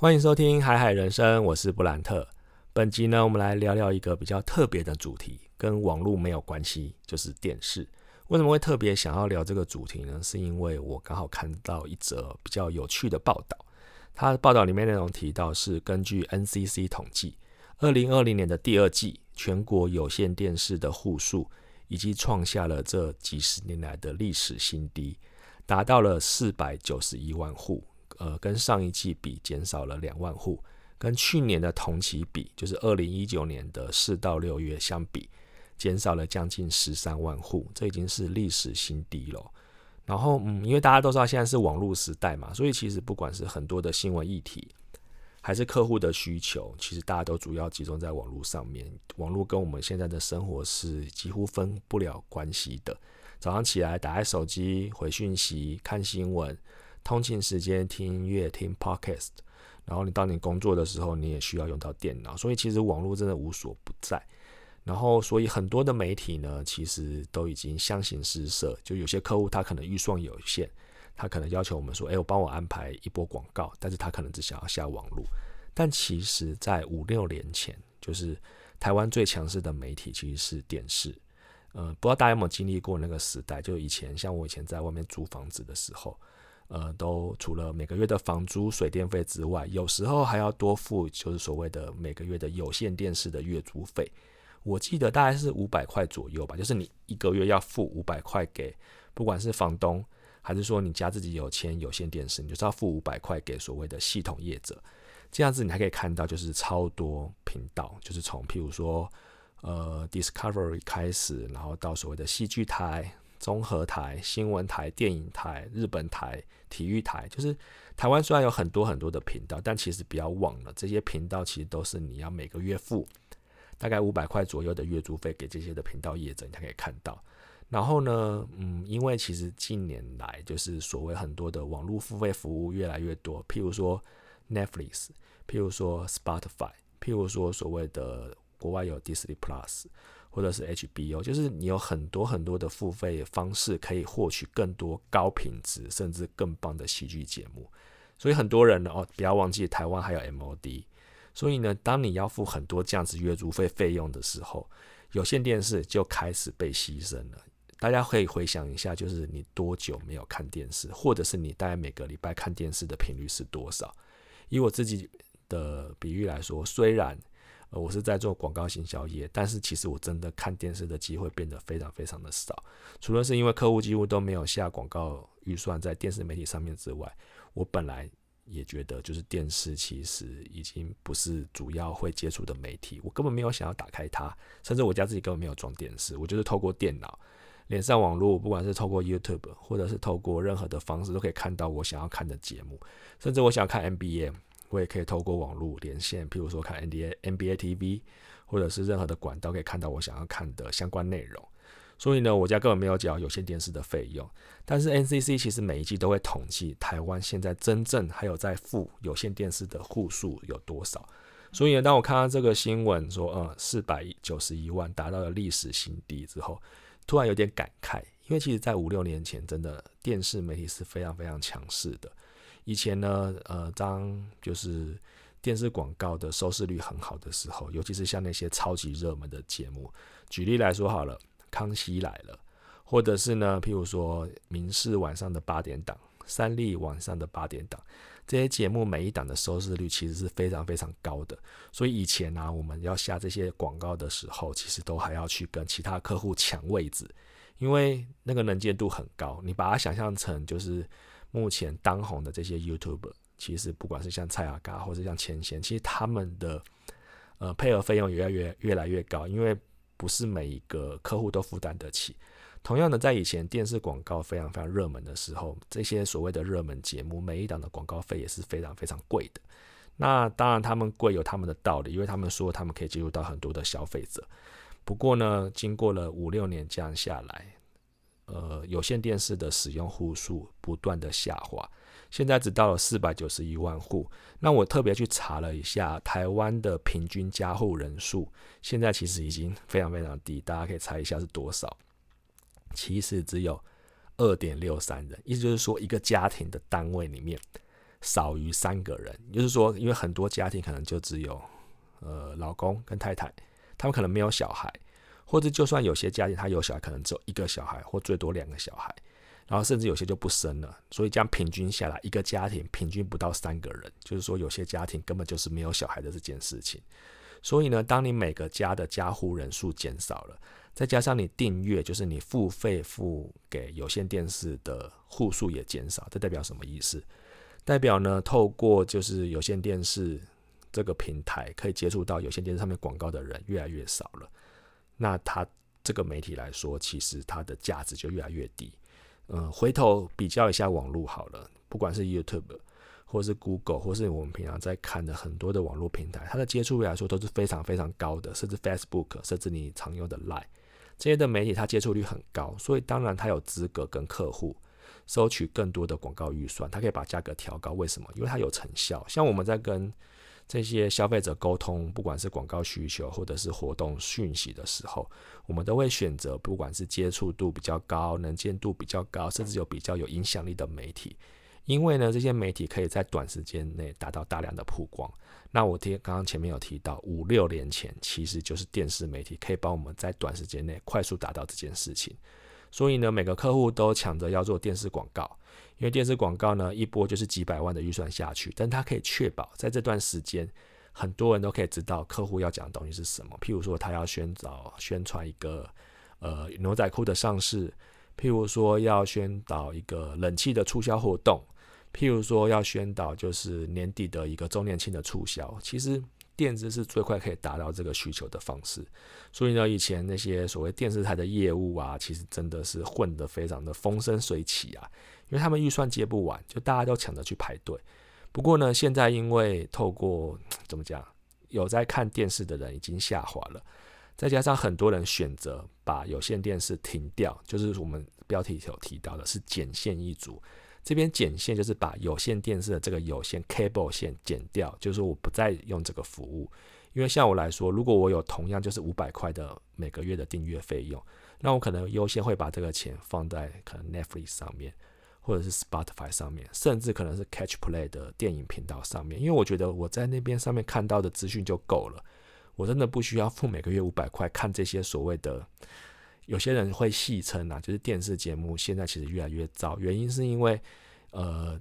欢迎收听《海海人生》，我是布兰特。本集呢，我们来聊聊一个比较特别的主题，跟网络没有关系，就是电视。为什么会特别想要聊这个主题呢？是因为我刚好看到一则比较有趣的报道。它的报道里面内容提到，是根据 NCC 统计，二零二零年的第二季，全国有线电视的户数已经创下了这几十年来的历史新低，达到了四百九十一万户。呃，跟上一季比减少了两万户，跟去年的同期比，就是二零一九年的四到六月相比，减少了将近十三万户，这已经是历史新低了。然后，嗯，因为大家都知道现在是网络时代嘛，所以其实不管是很多的新闻议题，还是客户的需求，其实大家都主要集中在网络上面。网络跟我们现在的生活是几乎分不了关系的。早上起来打开手机回讯息、看新闻。通勤时间听音乐、听 podcast，然后你当你工作的时候，你也需要用到电脑，所以其实网络真的无所不在。然后，所以很多的媒体呢，其实都已经相形失色。就有些客户他可能预算有限，他可能要求我们说：“哎，我帮我安排一波广告。”但是他可能只想要下网络。但其实，在五六年前，就是台湾最强势的媒体其实是电视。呃，不知道大家有没有经历过那个时代？就以前，像我以前在外面租房子的时候。呃，都除了每个月的房租、水电费之外，有时候还要多付，就是所谓的每个月的有线电视的月租费。我记得大概是五百块左右吧，就是你一个月要付五百块给，不管是房东还是说你家自己有签有线电视，你就是要付五百块给所谓的系统业者。这样子你还可以看到，就是超多频道，就是从譬如说呃 Discovery 开始，然后到所谓的戏剧台。综合台、新闻台、电影台、日本台、体育台，就是台湾虽然有很多很多的频道，但其实不要忘了，这些频道其实都是你要每个月付大概五百块左右的月租费给这些的频道业者，你才可以看到。然后呢，嗯，因为其实近年来就是所谓很多的网络付费服务越来越多，譬如说 Netflix，譬如说 Spotify，譬如说所谓的国外有 Disney Plus。或者是 HBO，就是你有很多很多的付费方式可以获取更多高品质甚至更棒的喜剧节目，所以很多人呢哦，不要忘记台湾还有 MOD，所以呢，当你要付很多这样子月租费费用的时候，有线电视就开始被牺牲了。大家可以回想一下，就是你多久没有看电视，或者是你大概每个礼拜看电视的频率是多少？以我自己的比喻来说，虽然呃，我是在做广告行销业，但是其实我真的看电视的机会变得非常非常的少。除了是因为客户几乎都没有下广告预算在电视媒体上面之外，我本来也觉得就是电视其实已经不是主要会接触的媒体，我根本没有想要打开它，甚至我家自己根本没有装电视，我就是透过电脑连上网络，不管是透过 YouTube 或者是透过任何的方式都可以看到我想要看的节目，甚至我想看 NBA。我也可以透过网络连线，譬如说看 NBA、NBA TV，或者是任何的管道，可以看到我想要看的相关内容。所以呢，我家根本没有缴有线电视的费用。但是 NCC 其实每一季都会统计台湾现在真正还有在付有线电视的户数有多少。所以呢，当我看到这个新闻说，呃，四百九十一万达到了历史新低之后，突然有点感慨，因为其实在五六年前，真的电视媒体是非常非常强势的。以前呢，呃，当就是电视广告的收视率很好的时候，尤其是像那些超级热门的节目，举例来说好了，《康熙来了》，或者是呢，譬如说《民视晚上的八点档》、《三立晚上的八点档》这些节目，每一档的收视率其实是非常非常高的。所以以前呢，我们要下这些广告的时候，其实都还要去跟其他客户抢位置，因为那个能见度很高。你把它想象成就是。目前当红的这些 YouTube，其实不管是像蔡雅嘎或者像千贤，其实他们的呃配合费用也越来越越来越高，因为不是每一个客户都负担得起。同样的，在以前电视广告非常非常热门的时候，这些所谓的热门节目，每一档的广告费也是非常非常贵的。那当然他们贵有他们的道理，因为他们说他们可以接触到很多的消费者。不过呢，经过了五六年这样下来。呃，有线电视的使用户数不断的下滑，现在只到了四百九十一万户。那我特别去查了一下，台湾的平均家户人数，现在其实已经非常非常低，大家可以猜一下是多少？其实只有二点六三人，意思就是说，一个家庭的单位里面少于三个人，就是说，因为很多家庭可能就只有呃老公跟太太，他们可能没有小孩，或者就算有些家庭他有小孩，可能只有一个小孩或最多两个小孩，然后甚至有些就不生了，所以这样平均下来，一个家庭平均不到三个人，就是说有些家庭根本就是没有小孩的这件事情。所以呢，当你每个家的家户人数减少了，再加上你订阅，就是你付费付给有线电视的户数也减少，这代表什么意思？代表呢，透过就是有线电视这个平台可以接触到有线电视上面广告的人越来越少了，那它这个媒体来说，其实它的价值就越来越低。嗯，回头比较一下网络好了，不管是 YouTube 或是 Google，或是我们平常在看的很多的网络平台，它的接触率来说都是非常非常高的，甚至 Facebook，甚至你常用的 Line 这些的媒体，它接触率很高，所以当然它有资格跟客户。收取更多的广告预算，它可以把价格调高。为什么？因为它有成效。像我们在跟这些消费者沟通，不管是广告需求或者是活动讯息的时候，我们都会选择不管是接触度比较高、能见度比较高，甚至有比较有影响力的媒体。因为呢，这些媒体可以在短时间内达到大量的曝光。那我提刚刚前面有提到，五六年前其实就是电视媒体可以帮我们在短时间内快速达到这件事情。所以呢，每个客户都抢着要做电视广告，因为电视广告呢，一波就是几百万的预算下去，但它可以确保在这段时间，很多人都可以知道客户要讲的东西是什么。譬如说，他要宣导宣传一个呃牛仔裤的上市，譬如说要宣导一个冷气的促销活动，譬如说要宣导就是年底的一个周年庆的促销，其实。电子是最快可以达到这个需求的方式，所以呢，以前那些所谓电视台的业务啊，其实真的是混得非常的风生水起啊，因为他们预算接不完，就大家都抢着去排队。不过呢，现在因为透过怎么讲，有在看电视的人已经下滑了，再加上很多人选择把有线电视停掉，就是我们标题有提到的是剪线一族。这边剪线就是把有线电视的这个有线 cable 线剪掉，就是我不再用这个服务。因为像我来说，如果我有同样就是五百块的每个月的订阅费用，那我可能优先会把这个钱放在可能 Netflix 上面，或者是 Spotify 上面，甚至可能是 Catch Play 的电影频道上面。因为我觉得我在那边上面看到的资讯就够了，我真的不需要付每个月五百块看这些所谓的。有些人会戏称啊，就是电视节目现在其实越来越糟，原因是因为呃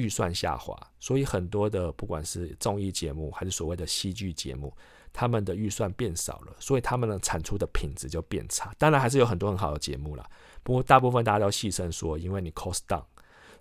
预算下滑，所以很多的不管是综艺节目还是所谓的戏剧节目，他们的预算变少了，所以他们的产出的品质就变差。当然还是有很多很好的节目啦，不过大部分大家都戏称说，因为你 cost down。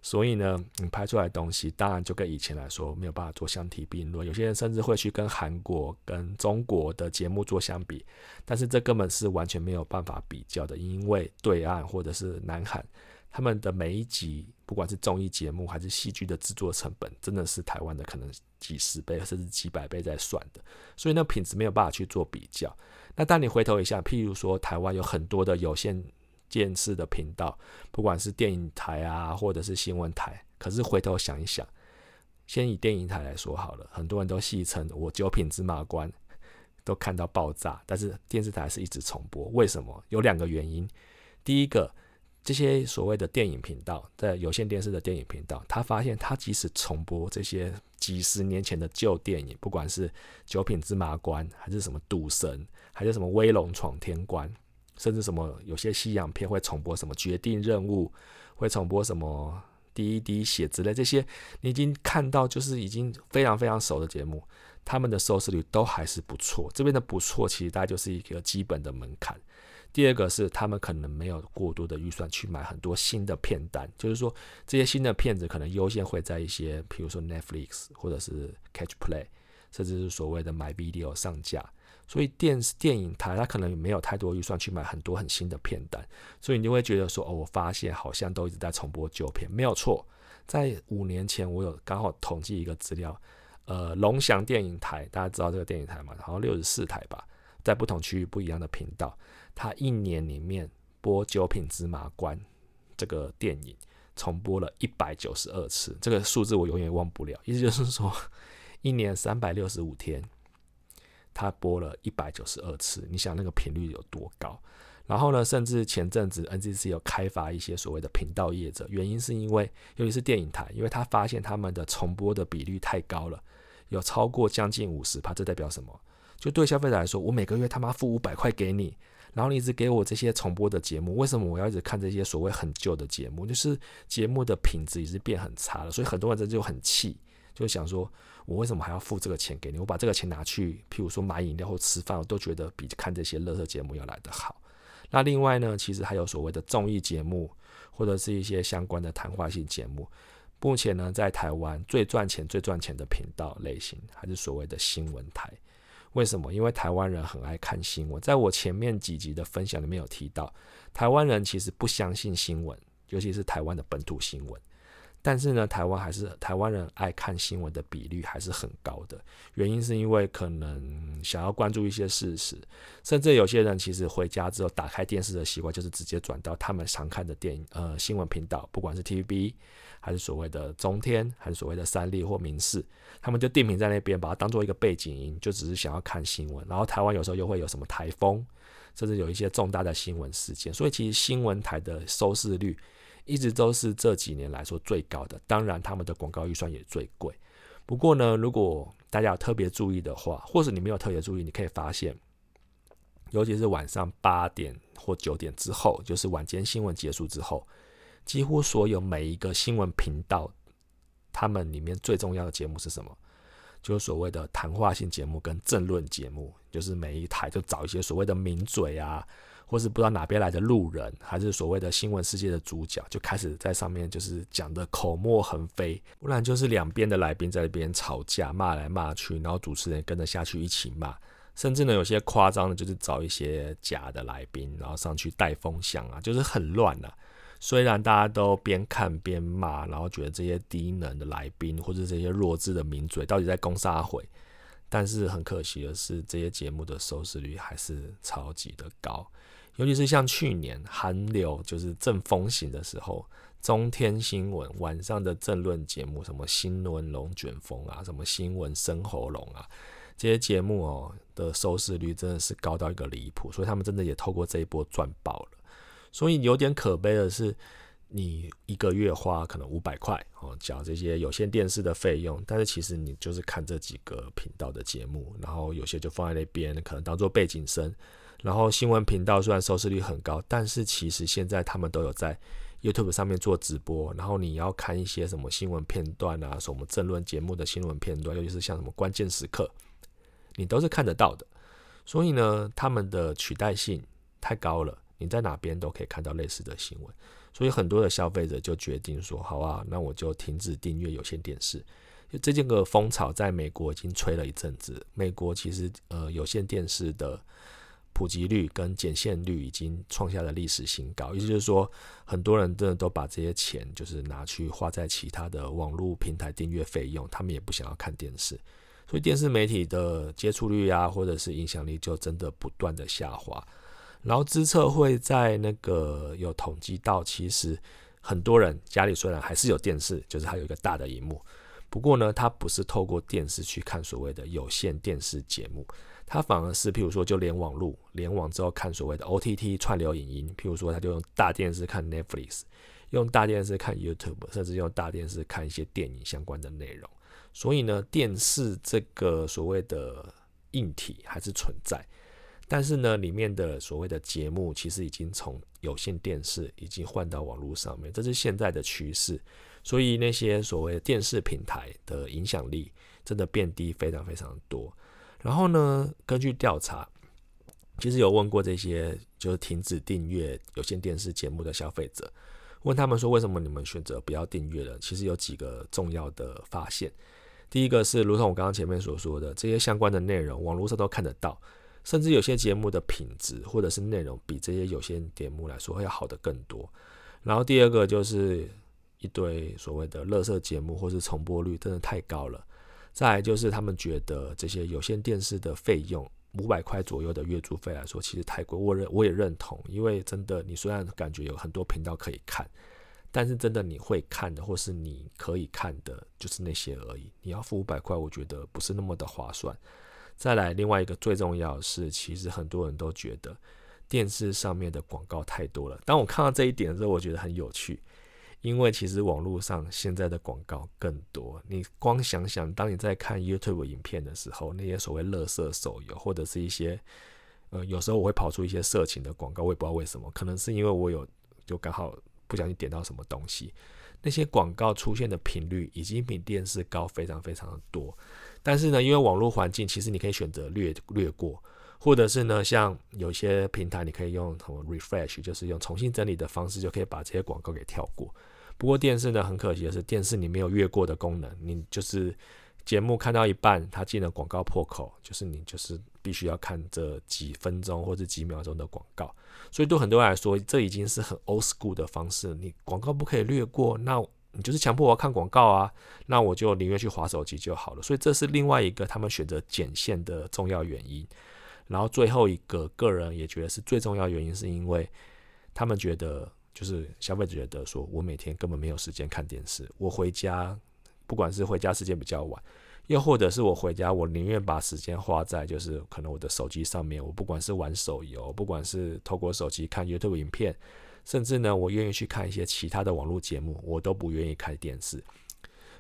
所以呢，你拍出来的东西，当然就跟以前来说没有办法做相提并论。有些人甚至会去跟韩国、跟中国的节目做相比，但是这根本是完全没有办法比较的，因为对岸或者是南韩，他们的每一集，不管是综艺节目还是戏剧的制作成本，真的是台湾的可能几十倍甚至几百倍在算的，所以那品质没有办法去做比较。那当你回头一下，譬如说台湾有很多的有线。电视的频道，不管是电影台啊，或者是新闻台，可是回头想一想，先以电影台来说好了，很多人都戏称我九品芝麻官都看到爆炸，但是电视台是一直重播，为什么？有两个原因。第一个，这些所谓的电影频道，在有线电视的电影频道，他发现他即使重播这些几十年前的旧电影，不管是九品芝麻官，还是什么赌神，还是什么威龙闯天关。甚至什么有些西洋片会重播什么决定任务，会重播什么第一滴血之类这些，你已经看到就是已经非常非常熟的节目，他们的收视率都还是不错。这边的不错其实大概就是一个基本的门槛。第二个是他们可能没有过多的预算去买很多新的片单，就是说这些新的片子可能优先会在一些，比如说 Netflix 或者是 Catch Play，甚至是所谓的 My Video 上架。所以电视电影台它可能没有太多预算去买很多很新的片单，所以你就会觉得说哦，我发现好像都一直在重播旧片，没有错。在五年前，我有刚好统计一个资料，呃，龙翔电影台，大家知道这个电影台嘛？好像六十四台吧，在不同区域不一样的频道，他一年里面播《九品芝麻官》这个电影重播了一百九十二次，这个数字我永远忘不了。意思就是说，一年三百六十五天。他播了一百九十二次，你想那个频率有多高？然后呢，甚至前阵子 NCC 有开发一些所谓的频道业者，原因是因为，尤其是电影台，因为他发现他们的重播的比率太高了，有超过将近五十趴，这代表什么？就对消费者来说，我每个月他妈付五百块给你，然后你一直给我这些重播的节目，为什么我要一直看这些所谓很旧的节目？就是节目的品质已经变很差了，所以很多人这就很气，就想说，我为什么还要付这个钱给你？我把这个钱拿去，譬如说买饮料或吃饭，我都觉得比看这些乐色节目要来得好。那另外呢，其实还有所谓的综艺节目，或者是一些相关的谈话性节目。目前呢，在台湾最赚钱、最赚钱的频道类型，还是所谓的新闻台。为什么？因为台湾人很爱看新闻。在我前面几集的分享里面有提到，台湾人其实不相信新闻，尤其是台湾的本土新闻。但是呢，台湾还是台湾人爱看新闻的比率还是很高的。原因是因为可能想要关注一些事实，甚至有些人其实回家之后打开电视的习惯就是直接转到他们常看的电影呃新闻频道，不管是 TVB 还是所谓的中天，还是所谓的三立或民视，他们就定频在那边，把它当做一个背景音，就只是想要看新闻。然后台湾有时候又会有什么台风，甚至有一些重大的新闻事件，所以其实新闻台的收视率。一直都是这几年来说最高的，当然他们的广告预算也最贵。不过呢，如果大家有特别注意的话，或者你没有特别注意，你可以发现，尤其是晚上八点或九点之后，就是晚间新闻结束之后，几乎所有每一个新闻频道，他们里面最重要的节目是什么？就是所谓的谈话性节目跟政论节目，就是每一台就找一些所谓的名嘴啊。或是不知道哪边来的路人，还是所谓的新闻世界的主角，就开始在上面就是讲的口沫横飞，不然就是两边的来宾在那边吵架，骂来骂去，然后主持人跟着下去一起骂，甚至呢有些夸张的，就是找一些假的来宾，然后上去带风向啊，就是很乱啊。虽然大家都边看边骂，然后觉得这些低能的来宾或者这些弱智的名嘴到底在攻杀回，但是很可惜的是，这些节目的收视率还是超级的高。尤其是像去年韩流就是正风行的时候，中天新闻晚上的政论节目，什么新闻龙卷风啊，什么新闻生喉咙啊，这些节目哦的收视率真的是高到一个离谱，所以他们真的也透过这一波赚爆了。所以有点可悲的是，你一个月花可能五百块哦，缴这些有线电视的费用，但是其实你就是看这几个频道的节目，然后有些就放在那边，可能当做背景声。然后新闻频道虽然收视率很高，但是其实现在他们都有在 YouTube 上面做直播。然后你要看一些什么新闻片段啊，什么政论节目的新闻片段，尤其是像什么关键时刻，你都是看得到的。所以呢，他们的取代性太高了，你在哪边都可以看到类似的新闻。所以很多的消费者就决定说：“好啊，那我就停止订阅有线电视。”这件个风潮在美国已经吹了一阵子。美国其实呃有线电视的。普及率跟减线率已经创下了历史新高，意思就是说，很多人真的都把这些钱就是拿去花在其他的网络平台订阅费用，他们也不想要看电视，所以电视媒体的接触率啊，或者是影响力就真的不断的下滑。然后资策会在那个有统计到，其实很多人家里虽然还是有电视，就是还有一个大的荧幕，不过呢，它不是透过电视去看所谓的有线电视节目。它反而是，譬如说，就连网路，联网之后看所谓的 OTT 串流影音，譬如说，他就用大电视看 Netflix，用大电视看 YouTube，甚至用大电视看一些电影相关的内容。所以呢，电视这个所谓的硬体还是存在，但是呢，里面的所谓的节目其实已经从有线电视已经换到网络上面，这是现在的趋势。所以那些所谓的电视平台的影响力真的变低非常非常多。然后呢？根据调查，其实有问过这些就是停止订阅有线电视节目的消费者，问他们说为什么你们选择不要订阅了？其实有几个重要的发现。第一个是，如同我刚刚前面所说的，这些相关的内容网络上都看得到，甚至有些节目的品质或者是内容比这些有线节目来说会要好的更多。然后第二个就是一堆所谓的乐色节目或是重播率真的太高了。再来就是他们觉得这些有线电视的费用五百块左右的月租费来说，其实太贵。我认我也认同，因为真的你虽然感觉有很多频道可以看，但是真的你会看的或是你可以看的，就是那些而已。你要付五百块，我觉得不是那么的划算。再来另外一个最重要的是，其实很多人都觉得电视上面的广告太多了。当我看到这一点的时候，我觉得很有趣，因为其实网络上现在的广告更多。你光想想，当你在看 YouTube 影片的时候，那些所谓乐色手游，或者是一些呃，有时候我会跑出一些色情的广告，我也不知道为什么，可能是因为我有就刚好不小心点到什么东西，那些广告出现的频率已经比电视高非常非常的多。但是呢，因为网络环境，其实你可以选择略略过。或者是呢，像有些平台，你可以用什么 refresh，就是用重新整理的方式，就可以把这些广告给跳过。不过电视呢，很可惜的是，电视你没有越过的功能，你就是节目看到一半，它进了广告破口，就是你就是必须要看这几分钟或者几秒钟的广告。所以对很多人来说，这已经是很 old school 的方式。你广告不可以略过，那你就是强迫我要看广告啊，那我就宁愿去划手机就好了。所以这是另外一个他们选择剪线的重要原因。然后最后一个个人也觉得是最重要原因，是因为他们觉得就是消费者觉得说，我每天根本没有时间看电视，我回家不管是回家时间比较晚，又或者是我回家，我宁愿把时间花在就是可能我的手机上面，我不管是玩手游，不管是透过手机看 YouTube 影片，甚至呢，我愿意去看一些其他的网络节目，我都不愿意开电视。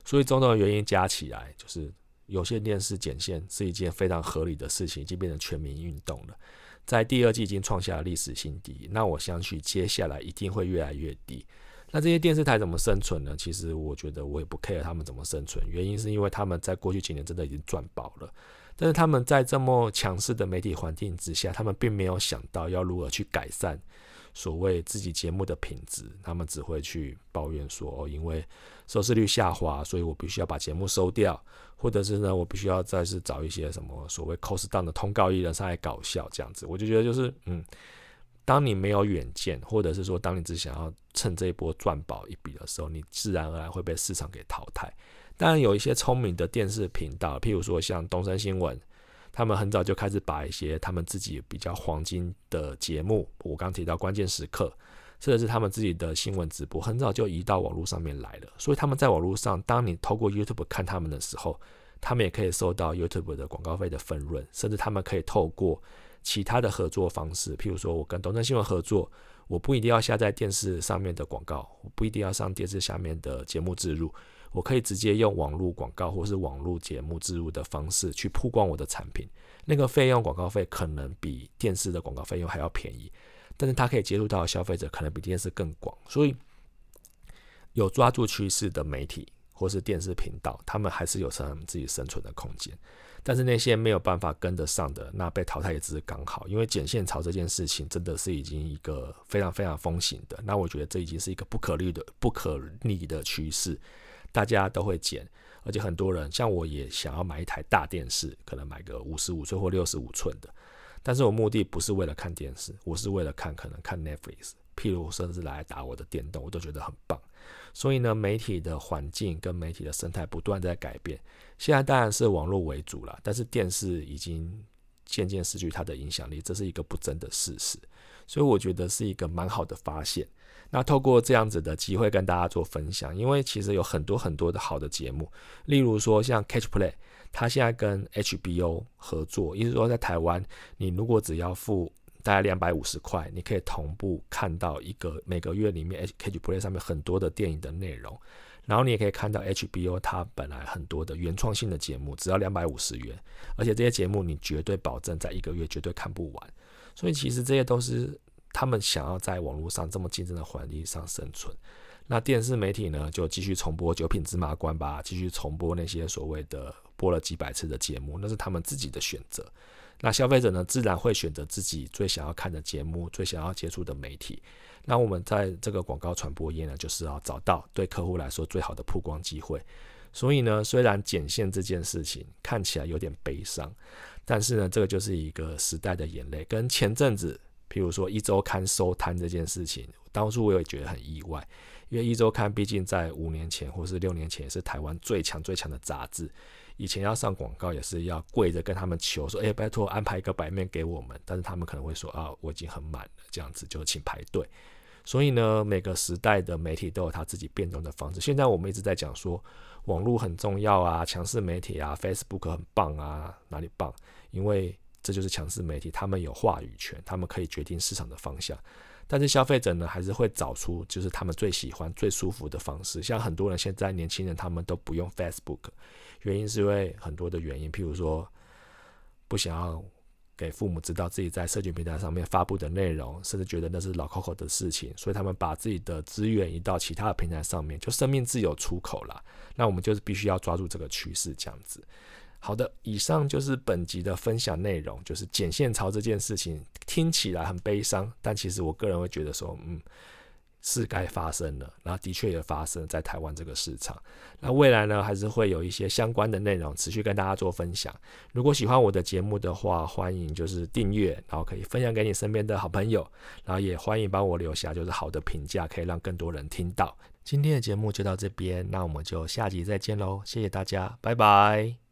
所以种种原因加起来，就是。有线电视剪线是一件非常合理的事情，已经变成全民运动了。在第二季已经创下了历史新低，那我相信接下来一定会越来越低。那这些电视台怎么生存呢？其实我觉得我也不 care 他们怎么生存，原因是因为他们在过去几年真的已经赚饱了。但是他们在这么强势的媒体环境之下，他们并没有想到要如何去改善。所谓自己节目的品质，他们只会去抱怨说：“哦，因为收视率下滑，所以我必须要把节目收掉，或者是呢，我必须要再是找一些什么所谓 cost down 的通告艺人上来搞笑这样子。”我就觉得就是，嗯，当你没有远见，或者是说当你只想要趁这一波赚饱一笔的时候，你自然而然会被市场给淘汰。当然，有一些聪明的电视频道，譬如说像东森新闻。他们很早就开始把一些他们自己比较黄金的节目，我刚提到关键时刻，甚至是他们自己的新闻直播，很早就移到网络上面来了。所以他们在网络上，当你透过 YouTube 看他们的时候，他们也可以收到 YouTube 的广告费的分润，甚至他们可以透过其他的合作方式，譬如说我跟东森新闻合作，我不一定要下载电视上面的广告，我不一定要上电视下面的节目植入。我可以直接用网络广告或是网络节目植入的方式去曝光我的产品，那个费用广告费可能比电视的广告费用还要便宜，但是它可以接触到消费者可能比电视更广，所以有抓住趋势的媒体或是电视频道，他们还是有他们自己生存的空间。但是那些没有办法跟得上的，那被淘汰也只是刚好，因为剪线潮这件事情真的是已经一个非常非常风行的，那我觉得这已经是一个不可逆的不可逆的趋势。大家都会剪，而且很多人像我也想要买一台大电视，可能买个五十五寸或六十五寸的。但是我目的不是为了看电视，我是为了看可能看 Netflix，譬如甚至来打我的电动，我都觉得很棒。所以呢，媒体的环境跟媒体的生态不断在改变。现在当然是网络为主了，但是电视已经渐渐失去它的影响力，这是一个不争的事实。所以我觉得是一个蛮好的发现。那透过这样子的机会跟大家做分享，因为其实有很多很多的好的节目，例如说像 Catch Play，它现在跟 HBO 合作，意思说在台湾，你如果只要付大概两百五十块，你可以同步看到一个每个月里面 Catch Play 上面很多的电影的内容，然后你也可以看到 HBO 它本来很多的原创性的节目，只要两百五十元，而且这些节目你绝对保证在一个月绝对看不完，所以其实这些都是。他们想要在网络上这么竞争的环境上生存，那电视媒体呢就继续重播《九品芝麻官》吧，继续重播那些所谓的播了几百次的节目，那是他们自己的选择。那消费者呢，自然会选择自己最想要看的节目，最想要接触的媒体。那我们在这个广告传播业呢，就是要找到对客户来说最好的曝光机会。所以呢，虽然剪线这件事情看起来有点悲伤，但是呢，这个就是一个时代的眼泪，跟前阵子。譬如说一周刊收摊这件事情，当初我也觉得很意外，因为一周刊毕竟在五年前或是六年前是台湾最强最强的杂志，以前要上广告也是要跪着跟他们求说，哎，拜托安排一个版面给我们，但是他们可能会说啊，我已经很满了，这样子就请排队。所以呢，每个时代的媒体都有他自己变动的方式。现在我们一直在讲说网络很重要啊，强势媒体啊，Facebook 很棒啊，哪里棒？因为这就是强势媒体，他们有话语权，他们可以决定市场的方向。但是消费者呢，还是会找出就是他们最喜欢、最舒服的方式。像很多人现在年轻人，他们都不用 Facebook，原因是因为很多的原因，譬如说不想要给父母知道自己在社群平台上面发布的内容，甚至觉得那是老 Coco 的事情，所以他们把自己的资源移到其他的平台上面，就生命自由出口了。那我们就是必须要抓住这个趋势，这样子。好的，以上就是本集的分享内容，就是剪线槽这件事情听起来很悲伤，但其实我个人会觉得说，嗯，是该发生了，然后的确也发生在台湾这个市场。那未来呢，还是会有一些相关的内容持续跟大家做分享。如果喜欢我的节目的话，欢迎就是订阅，然后可以分享给你身边的好朋友，然后也欢迎帮我留下就是好的评价，可以让更多人听到。今天的节目就到这边，那我们就下集再见喽，谢谢大家，拜拜。